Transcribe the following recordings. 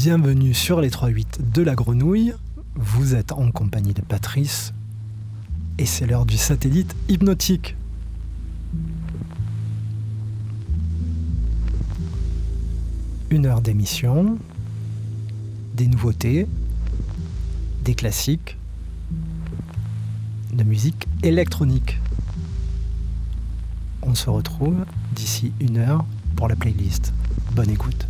bienvenue sur les 3-8 de la grenouille. Vous êtes en compagnie de Patrice et c'est l'heure du satellite hypnotique. Une heure d'émission, des nouveautés, des classiques, de musique électronique. On se retrouve d'ici une heure pour la playlist. Bonne écoute.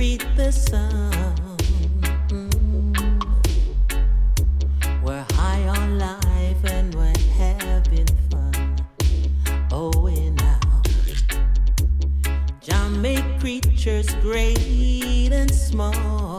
the sun. We're high on life and we're having fun. Oh, we're now. John made creatures great and small.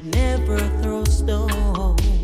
should never throw stones.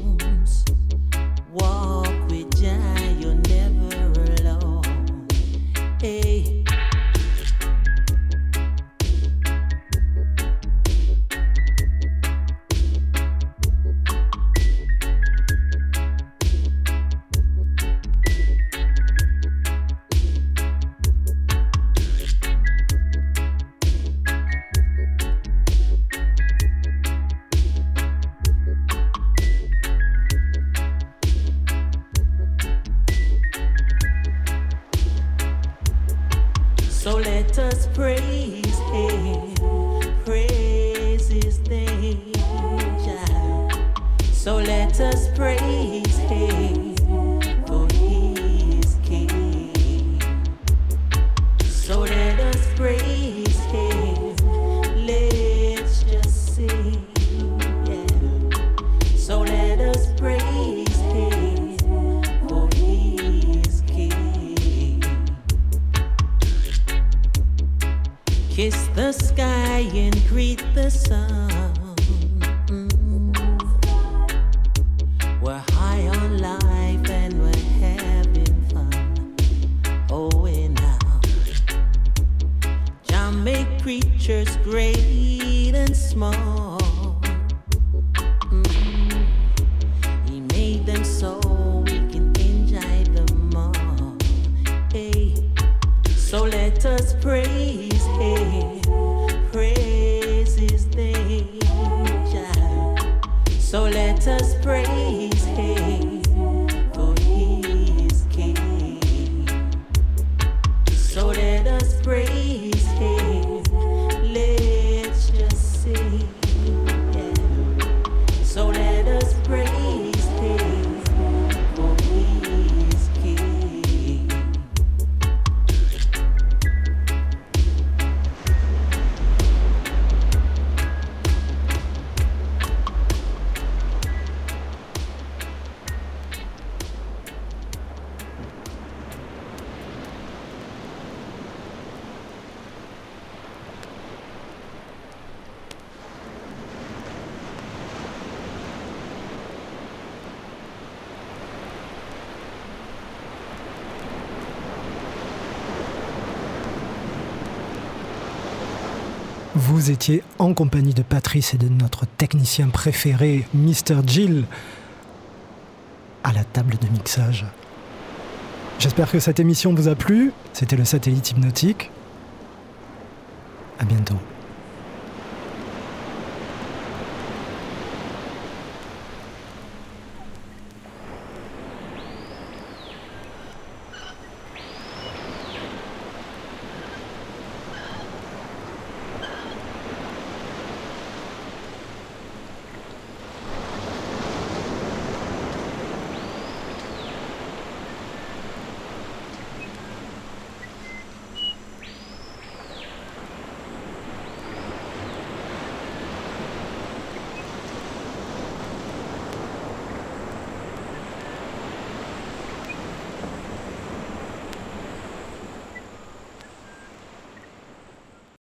vous étiez en compagnie de Patrice et de notre technicien préféré, Mr. Jill, à la table de mixage. J'espère que cette émission vous a plu. C'était le satellite hypnotique. À bientôt.